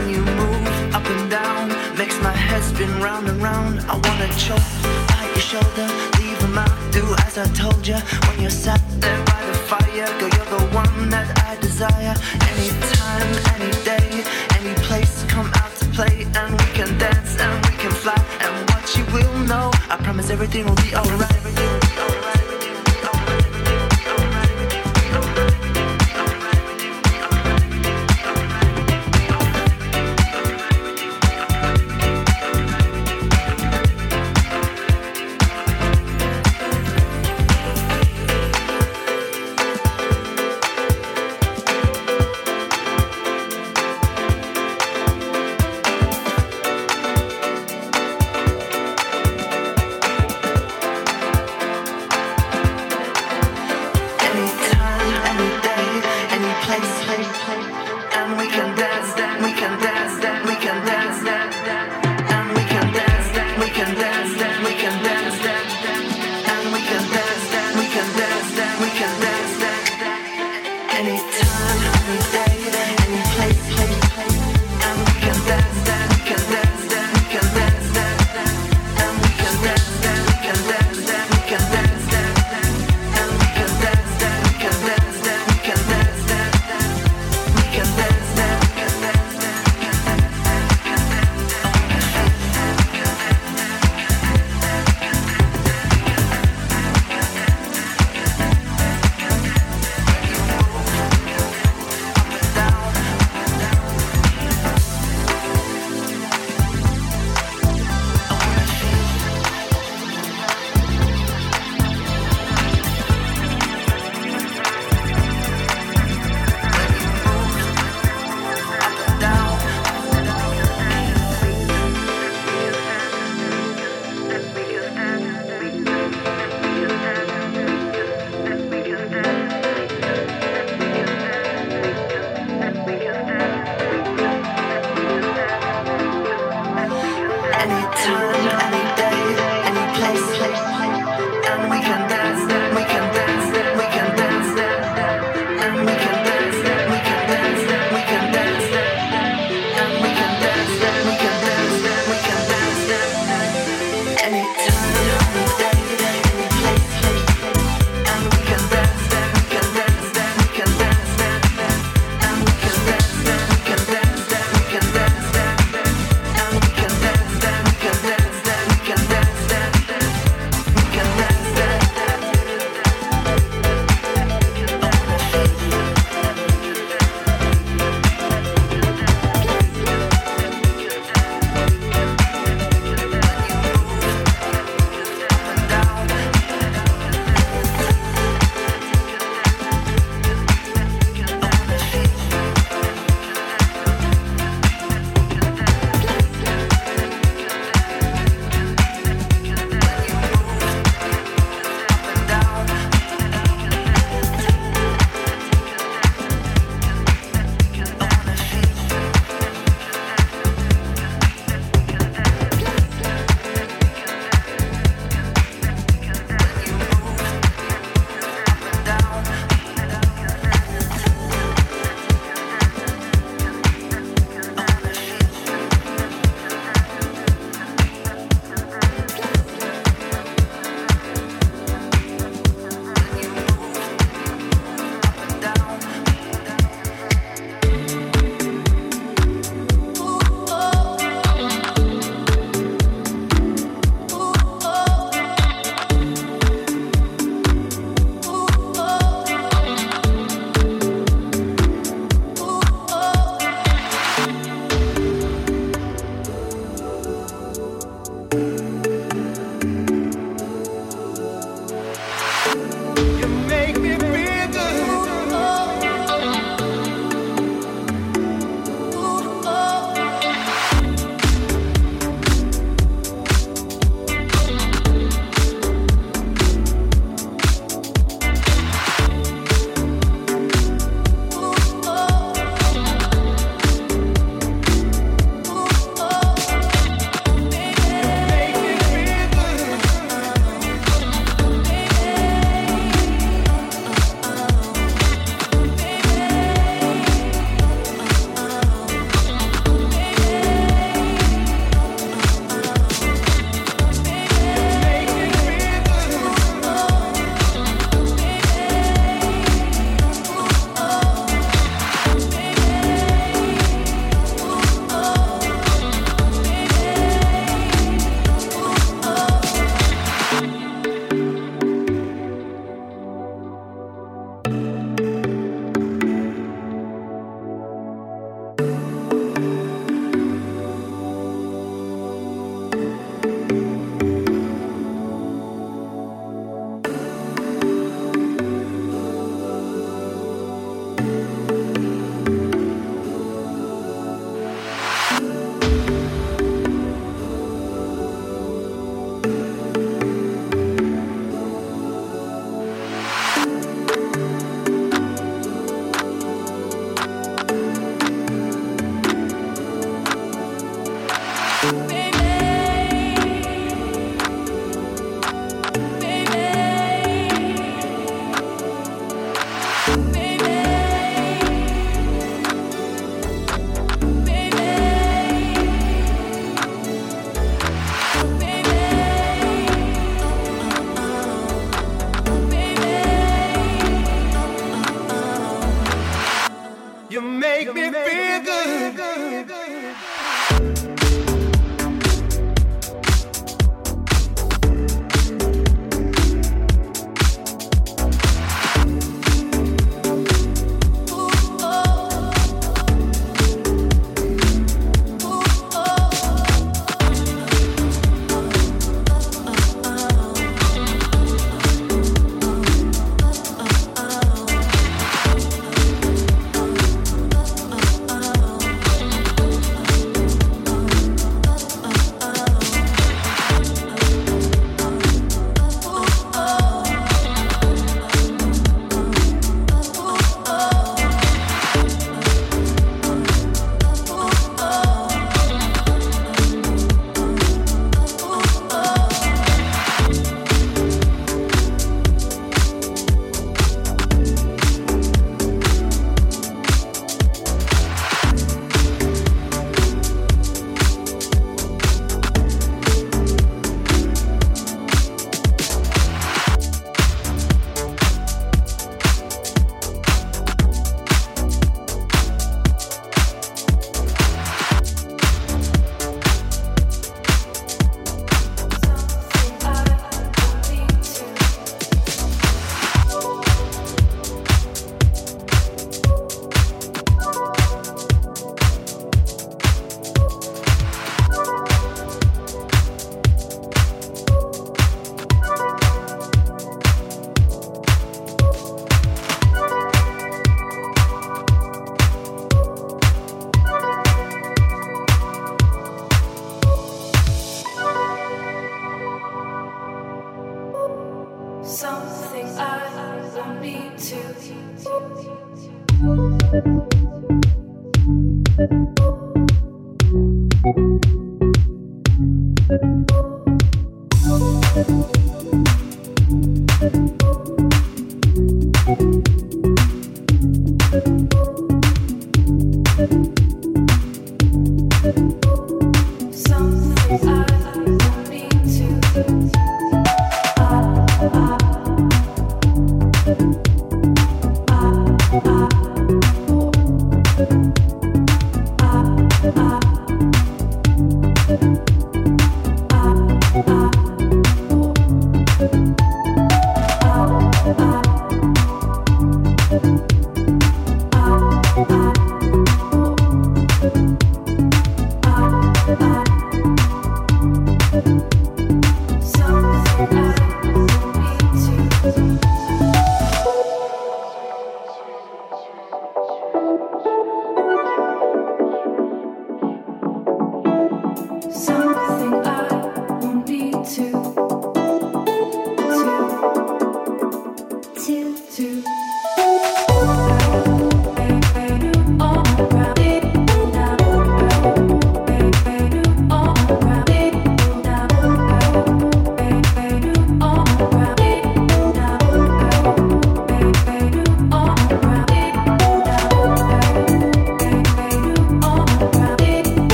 When you move up and down. Makes my head spin round and round. I wanna choke at your shoulder, leave a mark, do as I told you. When you're sat there by the fire, girl, you're the one that I desire. Anytime, any day, any place, come out to play, and we can dance and we can fly. And what you will know, I promise. Everything will be alright.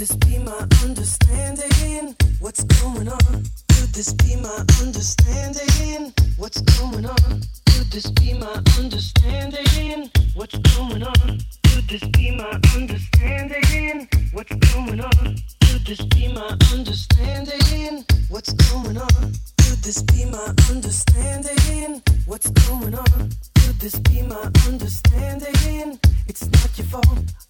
this be my understanding? What's going on? Could this be my understanding? What's going on? Could this be my understanding? What's going on? Could this be my understanding? What's going on? Could this be my understanding? What's going on? Could this be my understanding? What's going on? Could this be my understanding? It's not your fault.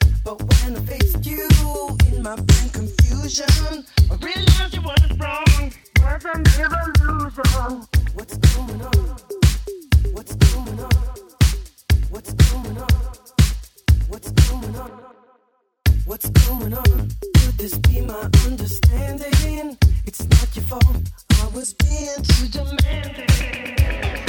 Understanding, It's not your fault. I was being too demanding.